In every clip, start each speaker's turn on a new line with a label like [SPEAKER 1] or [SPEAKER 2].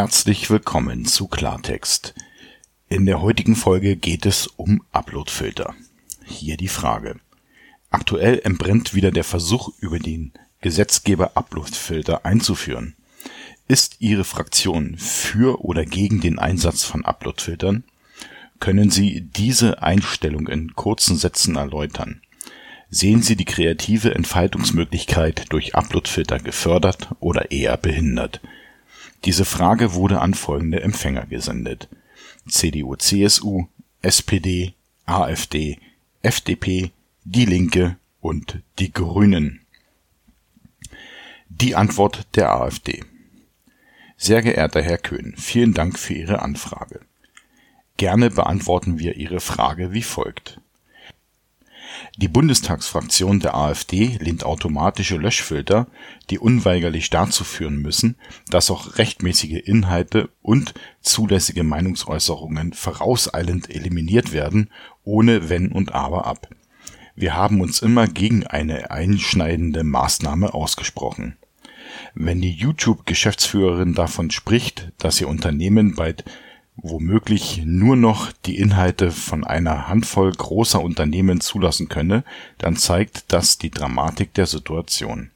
[SPEAKER 1] Herzlich willkommen zu Klartext. In der heutigen Folge geht es um Uploadfilter. Hier die Frage. Aktuell entbrennt wieder der Versuch, über den Gesetzgeber Uploadfilter einzuführen. Ist Ihre Fraktion für oder gegen den Einsatz von Uploadfiltern? Können Sie diese Einstellung in kurzen Sätzen erläutern? Sehen Sie die kreative Entfaltungsmöglichkeit durch Uploadfilter gefördert oder eher behindert? Diese Frage wurde an folgende Empfänger gesendet: CDU/CSU, SPD, AfD, FDP, Die Linke und die Grünen. Die Antwort der AfD. Sehr geehrter Herr Köhn, vielen Dank für Ihre Anfrage. Gerne beantworten wir Ihre Frage wie folgt die Bundestagsfraktion der AfD lehnt automatische Löschfilter, die unweigerlich dazu führen müssen, dass auch rechtmäßige Inhalte und zulässige Meinungsäußerungen vorauseilend eliminiert werden, ohne Wenn und Aber ab. Wir haben uns immer gegen eine einschneidende Maßnahme ausgesprochen. Wenn die YouTube-Geschäftsführerin davon spricht, dass ihr Unternehmen bald womöglich nur noch die Inhalte von einer Handvoll großer Unternehmen zulassen könne, dann zeigt das die Dramatik der Situation.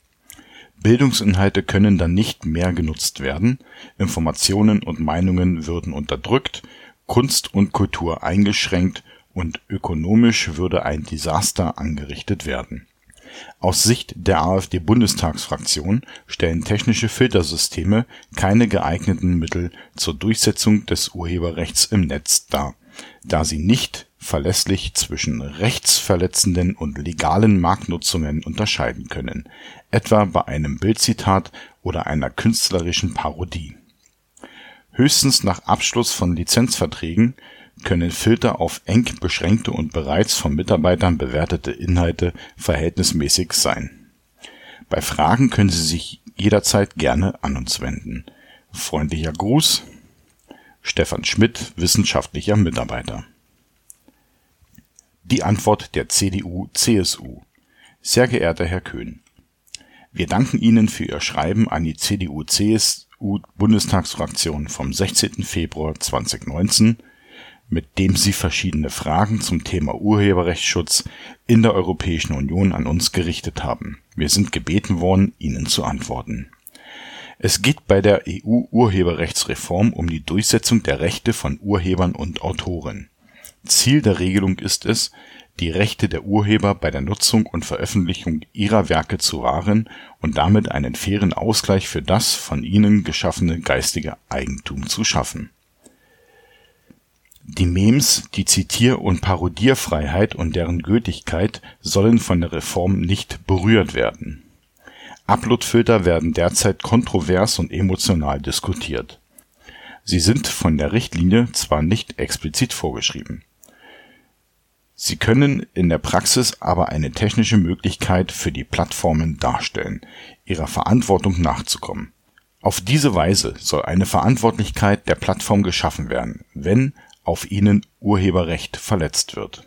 [SPEAKER 1] Bildungsinhalte können dann nicht mehr genutzt werden, Informationen und Meinungen würden unterdrückt, Kunst und Kultur eingeschränkt und ökonomisch würde ein Desaster angerichtet werden aus Sicht der AfD-Bundestagsfraktion stellen technische Filtersysteme keine geeigneten Mittel zur Durchsetzung des Urheberrechts im Netz dar, da sie nicht verlässlich zwischen rechtsverletzenden und legalen Marktnutzungen unterscheiden können, etwa bei einem Bildzitat oder einer künstlerischen Parodie. Höchstens nach Abschluss von Lizenzverträgen können Filter auf eng beschränkte und bereits von Mitarbeitern bewertete Inhalte verhältnismäßig sein. Bei Fragen können Sie sich jederzeit gerne an uns wenden. Freundlicher Gruß, Stefan Schmidt, wissenschaftlicher Mitarbeiter. Die Antwort der CDU/CSU Sehr geehrter Herr Köhn, wir danken Ihnen für Ihr Schreiben an die CDU/CSU-Bundestagsfraktion vom 16. Februar 2019 mit dem Sie verschiedene Fragen zum Thema Urheberrechtsschutz in der Europäischen Union an uns gerichtet haben. Wir sind gebeten worden, Ihnen zu antworten. Es geht bei der EU-Urheberrechtsreform um die Durchsetzung der Rechte von Urhebern und Autoren. Ziel der Regelung ist es, die Rechte der Urheber bei der Nutzung und Veröffentlichung ihrer Werke zu wahren und damit einen fairen Ausgleich für das von ihnen geschaffene geistige Eigentum zu schaffen die Memes, die Zitier und Parodierfreiheit und deren Gültigkeit sollen von der Reform nicht berührt werden. Uploadfilter werden derzeit kontrovers und emotional diskutiert. Sie sind von der Richtlinie zwar nicht explizit vorgeschrieben. Sie können in der Praxis aber eine technische Möglichkeit für die Plattformen darstellen, ihrer Verantwortung nachzukommen. Auf diese Weise soll eine Verantwortlichkeit der Plattform geschaffen werden, wenn auf ihnen Urheberrecht verletzt wird.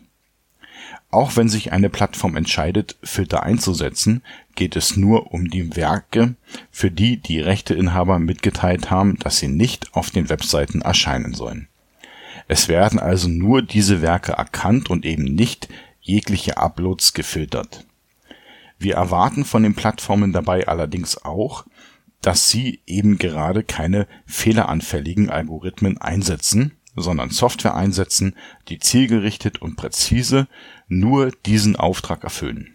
[SPEAKER 1] Auch wenn sich eine Plattform entscheidet, Filter einzusetzen, geht es nur um die Werke, für die die Rechteinhaber mitgeteilt haben, dass sie nicht auf den Webseiten erscheinen sollen. Es werden also nur diese Werke erkannt und eben nicht jegliche Uploads gefiltert. Wir erwarten von den Plattformen dabei allerdings auch, dass sie eben gerade keine fehleranfälligen Algorithmen einsetzen sondern Software einsetzen, die zielgerichtet und präzise nur diesen Auftrag erfüllen.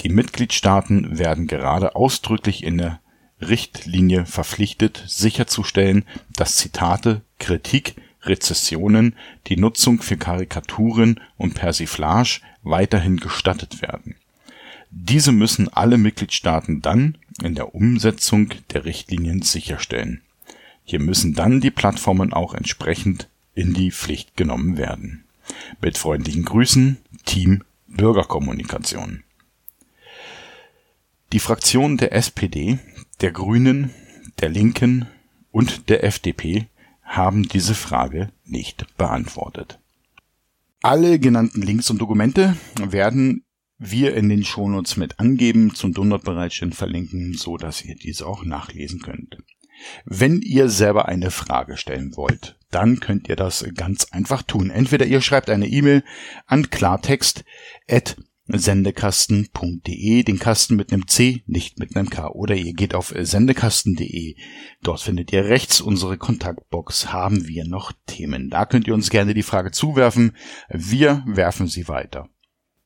[SPEAKER 1] Die Mitgliedstaaten werden gerade ausdrücklich in der Richtlinie verpflichtet, sicherzustellen, dass Zitate, Kritik, Rezessionen, die Nutzung für Karikaturen und Persiflage weiterhin gestattet werden. Diese müssen alle Mitgliedstaaten dann in der Umsetzung der Richtlinien sicherstellen hier müssen dann die Plattformen auch entsprechend in die Pflicht genommen werden. Mit freundlichen Grüßen, Team Bürgerkommunikation. Die Fraktionen der SPD, der Grünen, der Linken und der FDP haben diese Frage nicht beantwortet. Alle genannten Links und Dokumente werden wir in den Shownotes mit angeben, zum Download bereitstellen verlinken, so dass ihr diese auch nachlesen könnt. Wenn ihr selber eine Frage stellen wollt, dann könnt ihr das ganz einfach tun. Entweder ihr schreibt eine E-Mail an klartext@sendekasten.de, den Kasten mit einem C, nicht mit einem K, oder ihr geht auf sendekasten.de. Dort findet ihr rechts unsere Kontaktbox. Haben wir noch Themen? Da könnt ihr uns gerne die Frage zuwerfen. Wir werfen sie weiter.